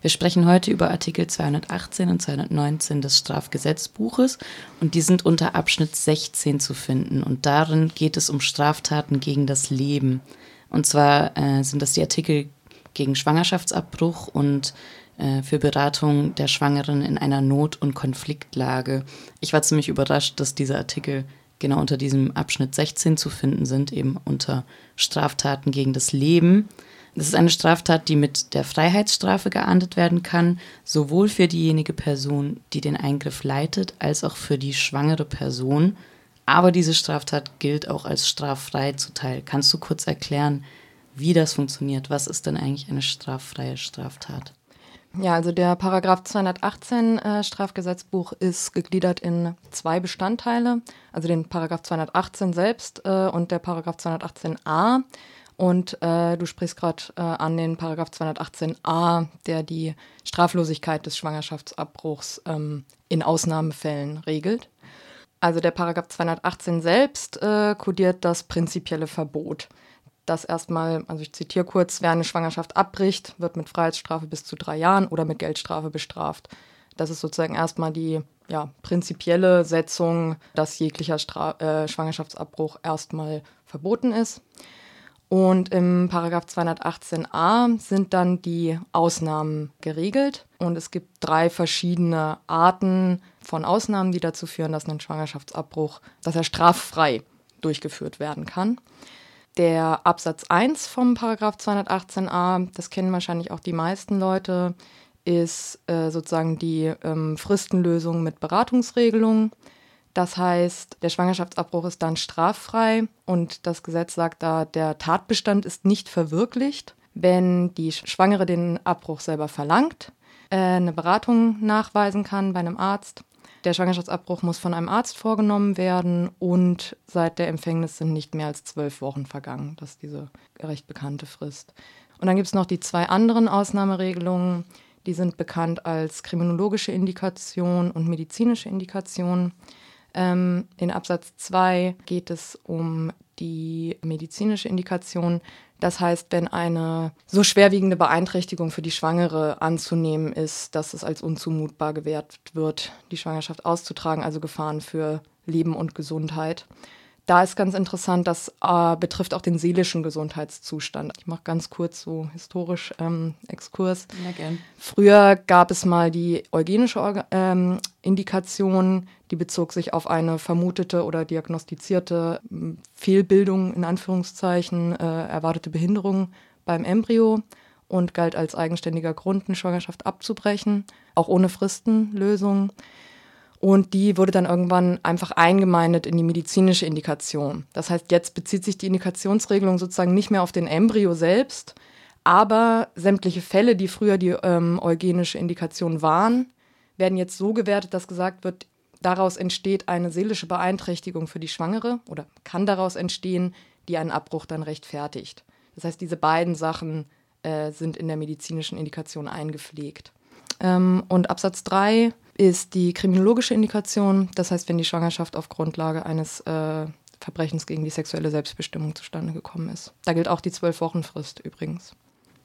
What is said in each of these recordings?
Wir sprechen heute über Artikel 218 und 219 des Strafgesetzbuches und die sind unter Abschnitt 16 zu finden und darin geht es um Straftaten gegen das Leben. Und zwar äh, sind das die Artikel gegen Schwangerschaftsabbruch und äh, für Beratung der Schwangeren in einer Not- und Konfliktlage. Ich war ziemlich überrascht, dass diese Artikel genau unter diesem Abschnitt 16 zu finden sind, eben unter Straftaten gegen das Leben. Das ist eine Straftat, die mit der Freiheitsstrafe geahndet werden kann, sowohl für diejenige Person, die den Eingriff leitet, als auch für die schwangere Person. Aber diese Straftat gilt auch als straffrei zuteil. Kannst du kurz erklären, wie das funktioniert? Was ist denn eigentlich eine straffreie Straftat? Ja, also der Paragraph 218 äh, Strafgesetzbuch ist gegliedert in zwei Bestandteile, also den Paragraph 218 selbst äh, und der Paragraph 218a. Und äh, du sprichst gerade äh, an den Paragraph 218a, der die Straflosigkeit des Schwangerschaftsabbruchs ähm, in Ausnahmefällen regelt. Also der Paragraph 218 selbst äh, kodiert das prinzipielle Verbot. Das erstmal, also ich zitiere kurz, wer eine Schwangerschaft abbricht, wird mit Freiheitsstrafe bis zu drei Jahren oder mit Geldstrafe bestraft. Das ist sozusagen erstmal die ja, prinzipielle Setzung, dass jeglicher Stra äh, Schwangerschaftsabbruch erstmal verboten ist. Und im Paragraph 218a sind dann die Ausnahmen geregelt. Und es gibt drei verschiedene Arten von Ausnahmen, die dazu führen, dass ein Schwangerschaftsabbruch, dass er straffrei durchgeführt werden kann. Der Absatz 1 vom Paragraph 218a, das kennen wahrscheinlich auch die meisten Leute, ist äh, sozusagen die ähm, Fristenlösung mit Beratungsregelung. Das heißt, der Schwangerschaftsabbruch ist dann straffrei und das Gesetz sagt da, der Tatbestand ist nicht verwirklicht, wenn die Schwangere den Abbruch selber verlangt, äh, eine Beratung nachweisen kann bei einem Arzt. Der Schwangerschaftsabbruch muss von einem Arzt vorgenommen werden und seit der Empfängnis sind nicht mehr als zwölf Wochen vergangen. Das ist diese recht bekannte Frist. Und dann gibt es noch die zwei anderen Ausnahmeregelungen. Die sind bekannt als kriminologische Indikation und medizinische Indikation. Ähm, in Absatz 2 geht es um die medizinische Indikation. Das heißt, wenn eine so schwerwiegende Beeinträchtigung für die Schwangere anzunehmen ist, dass es als unzumutbar gewährt wird, die Schwangerschaft auszutragen, also Gefahren für Leben und Gesundheit. Da ist ganz interessant, das äh, betrifft auch den seelischen Gesundheitszustand. Ich mache ganz kurz so historisch ähm, Exkurs. Früher gab es mal die eugenische Orga ähm, Indikation, die bezog sich auf eine vermutete oder diagnostizierte hm, Fehlbildung in Anführungszeichen, äh, erwartete Behinderung beim Embryo und galt als eigenständiger Grund, eine Schwangerschaft abzubrechen, auch ohne Fristenlösung. Und die wurde dann irgendwann einfach eingemeindet in die medizinische Indikation. Das heißt, jetzt bezieht sich die Indikationsregelung sozusagen nicht mehr auf den Embryo selbst, aber sämtliche Fälle, die früher die ähm, eugenische Indikation waren, werden jetzt so gewertet, dass gesagt wird, daraus entsteht eine seelische Beeinträchtigung für die Schwangere oder kann daraus entstehen, die einen Abbruch dann rechtfertigt. Das heißt, diese beiden Sachen äh, sind in der medizinischen Indikation eingepflegt. Ähm, und Absatz 3 ist die kriminologische Indikation. Das heißt, wenn die Schwangerschaft auf Grundlage eines äh, Verbrechens gegen die sexuelle Selbstbestimmung zustande gekommen ist. Da gilt auch die Zwölf-Wochen-Frist übrigens.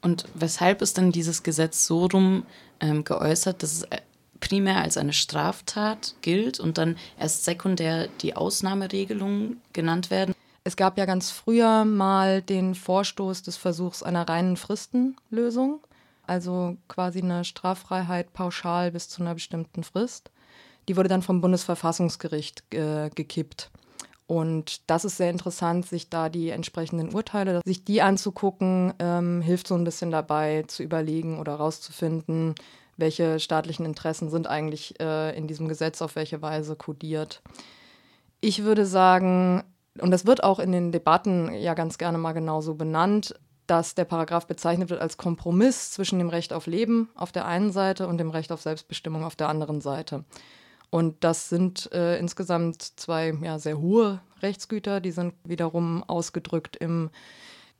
Und weshalb ist denn dieses Gesetz so rum ähm, geäußert, dass es äh, primär als eine Straftat gilt und dann erst sekundär die Ausnahmeregelungen genannt werden? Es gab ja ganz früher mal den Vorstoß des Versuchs einer reinen Fristenlösung also quasi eine Straffreiheit pauschal bis zu einer bestimmten Frist. Die wurde dann vom Bundesverfassungsgericht äh, gekippt. Und das ist sehr interessant, sich da die entsprechenden Urteile, sich die anzugucken, ähm, hilft so ein bisschen dabei zu überlegen oder rauszufinden, welche staatlichen Interessen sind eigentlich äh, in diesem Gesetz auf welche Weise kodiert. Ich würde sagen, und das wird auch in den Debatten ja ganz gerne mal genauso benannt, dass der Paragraph bezeichnet wird als Kompromiss zwischen dem Recht auf Leben auf der einen Seite und dem Recht auf Selbstbestimmung auf der anderen Seite. Und das sind äh, insgesamt zwei ja, sehr hohe Rechtsgüter, die sind wiederum ausgedrückt im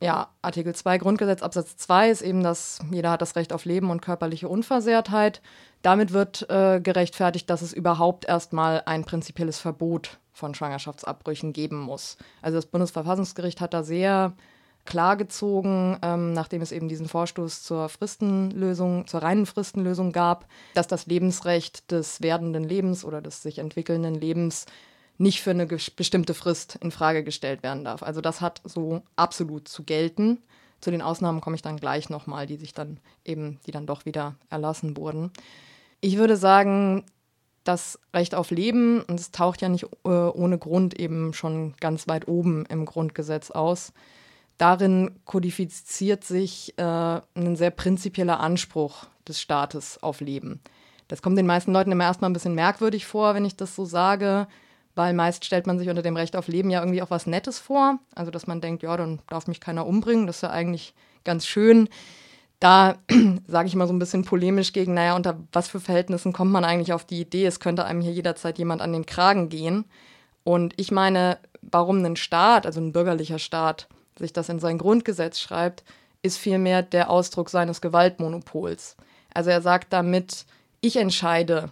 ja, Artikel 2 Grundgesetz Absatz 2 ist eben, dass jeder hat das Recht auf Leben und körperliche Unversehrtheit. Damit wird äh, gerechtfertigt, dass es überhaupt erstmal ein prinzipielles Verbot von Schwangerschaftsabbrüchen geben muss. Also das Bundesverfassungsgericht hat da sehr klargezogen, ähm, nachdem es eben diesen Vorstoß zur Fristenlösung, zur reinen Fristenlösung gab, dass das Lebensrecht des werdenden Lebens oder des sich entwickelnden Lebens nicht für eine bestimmte Frist in Frage gestellt werden darf. Also das hat so absolut zu gelten. Zu den Ausnahmen komme ich dann gleich nochmal, die sich dann eben, die dann doch wieder erlassen wurden. Ich würde sagen, das Recht auf Leben, und es taucht ja nicht äh, ohne Grund eben schon ganz weit oben im Grundgesetz aus, darin kodifiziert sich äh, ein sehr prinzipieller Anspruch des Staates auf Leben. Das kommt den meisten Leuten immer erstmal ein bisschen merkwürdig vor, wenn ich das so sage weil meist stellt man sich unter dem Recht auf Leben ja irgendwie auch was Nettes vor. Also, dass man denkt, ja, dann darf mich keiner umbringen, das ist ja eigentlich ganz schön. Da sage ich mal so ein bisschen polemisch gegen, naja, unter was für Verhältnissen kommt man eigentlich auf die Idee, es könnte einem hier jederzeit jemand an den Kragen gehen. Und ich meine, warum ein Staat, also ein bürgerlicher Staat, sich das in sein Grundgesetz schreibt, ist vielmehr der Ausdruck seines Gewaltmonopols. Also er sagt damit, ich entscheide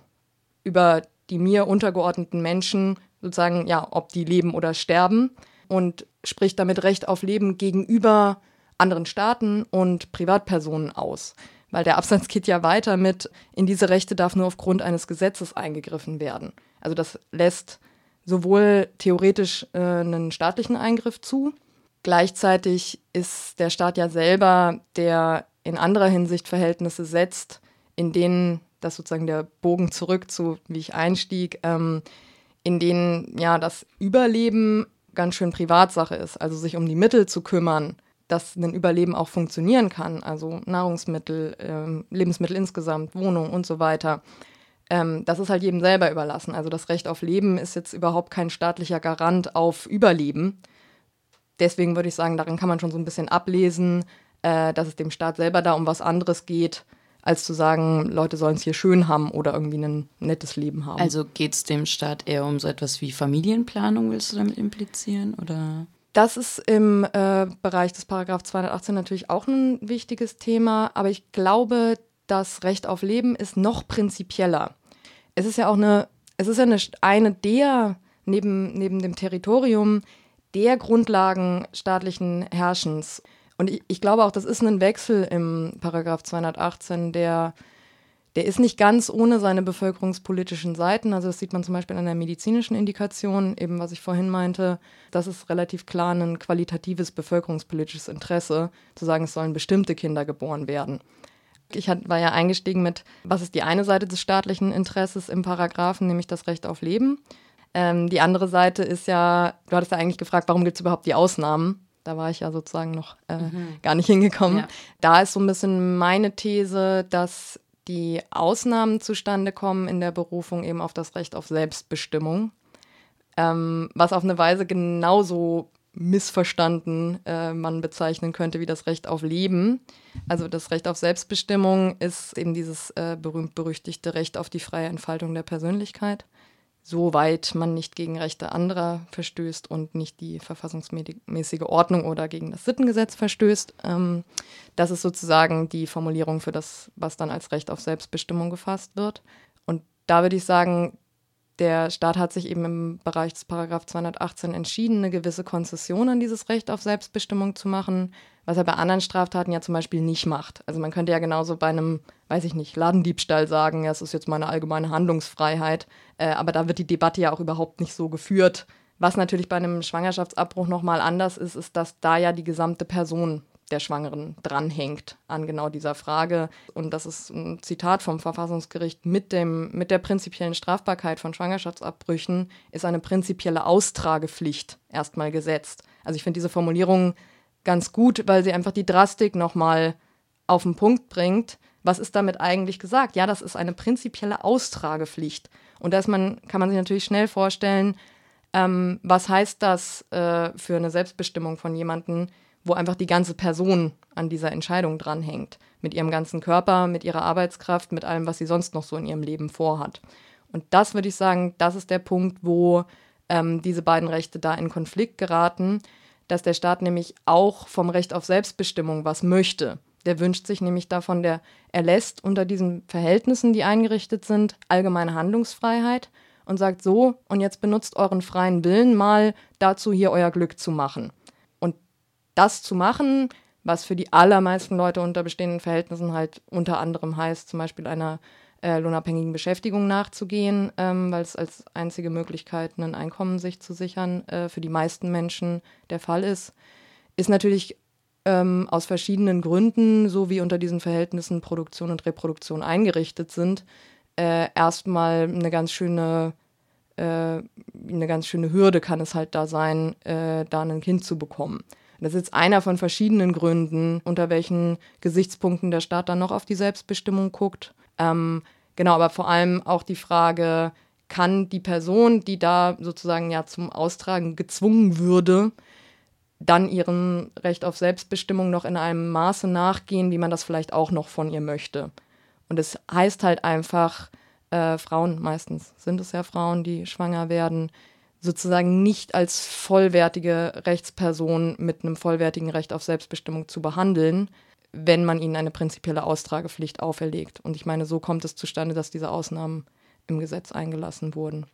über die mir untergeordneten Menschen, sozusagen, ja, ob die leben oder sterben und spricht damit Recht auf Leben gegenüber anderen Staaten und Privatpersonen aus. Weil der Absatz geht ja weiter mit, in diese Rechte darf nur aufgrund eines Gesetzes eingegriffen werden. Also das lässt sowohl theoretisch äh, einen staatlichen Eingriff zu, gleichzeitig ist der Staat ja selber, der in anderer Hinsicht Verhältnisse setzt, in denen das sozusagen der Bogen zurück zu, wie ich einstieg, ähm, in denen ja das Überleben ganz schön Privatsache ist. Also sich um die Mittel zu kümmern, dass ein Überleben auch funktionieren kann. Also Nahrungsmittel, ähm, Lebensmittel insgesamt, Wohnung und so weiter. Ähm, das ist halt jedem selber überlassen. Also das Recht auf Leben ist jetzt überhaupt kein staatlicher Garant auf Überleben. Deswegen würde ich sagen, darin kann man schon so ein bisschen ablesen, äh, dass es dem Staat selber da um was anderes geht als zu sagen, Leute sollen es hier schön haben oder irgendwie ein nettes Leben haben. Also geht es dem Staat eher um so etwas wie Familienplanung, willst du damit implizieren? Oder? Das ist im äh, Bereich des Paragraph 218 natürlich auch ein wichtiges Thema, aber ich glaube, das Recht auf Leben ist noch prinzipieller. Es ist ja auch eine, es ist ja eine, eine der, neben, neben dem Territorium, der Grundlagen staatlichen Herrschens. Und ich, ich, glaube auch, das ist ein Wechsel im Paragraph 218, der, der ist nicht ganz ohne seine bevölkerungspolitischen Seiten. Also das sieht man zum Beispiel an der medizinischen Indikation, eben was ich vorhin meinte. Das ist relativ klar ein qualitatives bevölkerungspolitisches Interesse, zu sagen, es sollen bestimmte Kinder geboren werden. Ich war ja eingestiegen mit, was ist die eine Seite des staatlichen Interesses im Paragraphen, nämlich das Recht auf Leben. Ähm, die andere Seite ist ja, du hattest ja eigentlich gefragt, warum gibt es überhaupt die Ausnahmen? Da war ich ja sozusagen noch äh, mhm. gar nicht hingekommen. Ja. Da ist so ein bisschen meine These, dass die Ausnahmen zustande kommen in der Berufung eben auf das Recht auf Selbstbestimmung, ähm, was auf eine Weise genauso missverstanden äh, man bezeichnen könnte wie das Recht auf Leben. Also das Recht auf Selbstbestimmung ist eben dieses äh, berühmt-berüchtigte Recht auf die freie Entfaltung der Persönlichkeit soweit man nicht gegen Rechte anderer verstößt und nicht die verfassungsmäßige Ordnung oder gegen das Sittengesetz verstößt. Ähm, das ist sozusagen die Formulierung für das, was dann als Recht auf Selbstbestimmung gefasst wird. Und da würde ich sagen, der Staat hat sich eben im Bereich des Paragraph 218 entschieden, eine gewisse Konzession an dieses Recht auf Selbstbestimmung zu machen, was er bei anderen Straftaten ja zum Beispiel nicht macht. Also man könnte ja genauso bei einem, weiß ich nicht, Ladendiebstahl sagen, ja, es ist jetzt meine allgemeine Handlungsfreiheit, äh, aber da wird die Debatte ja auch überhaupt nicht so geführt. Was natürlich bei einem Schwangerschaftsabbruch nochmal anders ist, ist, dass da ja die gesamte Person der Schwangeren dranhängt an genau dieser Frage. Und das ist ein Zitat vom Verfassungsgericht mit, dem, mit der prinzipiellen Strafbarkeit von Schwangerschaftsabbrüchen ist eine prinzipielle Austragepflicht erstmal gesetzt. Also ich finde diese Formulierung ganz gut, weil sie einfach die Drastik nochmal auf den Punkt bringt. Was ist damit eigentlich gesagt? Ja, das ist eine prinzipielle Austragepflicht. Und da man, kann man sich natürlich schnell vorstellen, ähm, was heißt das äh, für eine Selbstbestimmung von jemandem, wo einfach die ganze Person an dieser Entscheidung dranhängt. Mit ihrem ganzen Körper, mit ihrer Arbeitskraft, mit allem, was sie sonst noch so in ihrem Leben vorhat. Und das würde ich sagen, das ist der Punkt, wo ähm, diese beiden Rechte da in Konflikt geraten, dass der Staat nämlich auch vom Recht auf Selbstbestimmung was möchte. Der wünscht sich nämlich davon, der erlässt unter diesen Verhältnissen, die eingerichtet sind, allgemeine Handlungsfreiheit und sagt so, und jetzt benutzt euren freien Willen mal dazu, hier euer Glück zu machen. Das zu machen, was für die allermeisten Leute unter bestehenden Verhältnissen halt unter anderem heißt, zum Beispiel einer äh, lohnabhängigen Beschäftigung nachzugehen, ähm, weil es als einzige Möglichkeit, ein Einkommen sich zu sichern, äh, für die meisten Menschen der Fall ist, ist natürlich ähm, aus verschiedenen Gründen, so wie unter diesen Verhältnissen Produktion und Reproduktion eingerichtet sind, äh, erstmal eine ganz schöne äh, eine ganz schöne Hürde kann es halt da sein, äh, da ein Kind zu bekommen. Das ist jetzt einer von verschiedenen Gründen, unter welchen Gesichtspunkten der Staat dann noch auf die Selbstbestimmung guckt. Ähm, genau, aber vor allem auch die Frage, kann die Person, die da sozusagen ja zum Austragen gezwungen würde, dann ihrem Recht auf Selbstbestimmung noch in einem Maße nachgehen, wie man das vielleicht auch noch von ihr möchte. Und es heißt halt einfach, äh, Frauen meistens sind es ja Frauen, die schwanger werden, sozusagen nicht als vollwertige Rechtsperson mit einem vollwertigen Recht auf Selbstbestimmung zu behandeln, wenn man ihnen eine prinzipielle Austragepflicht auferlegt. Und ich meine, so kommt es zustande, dass diese Ausnahmen im Gesetz eingelassen wurden.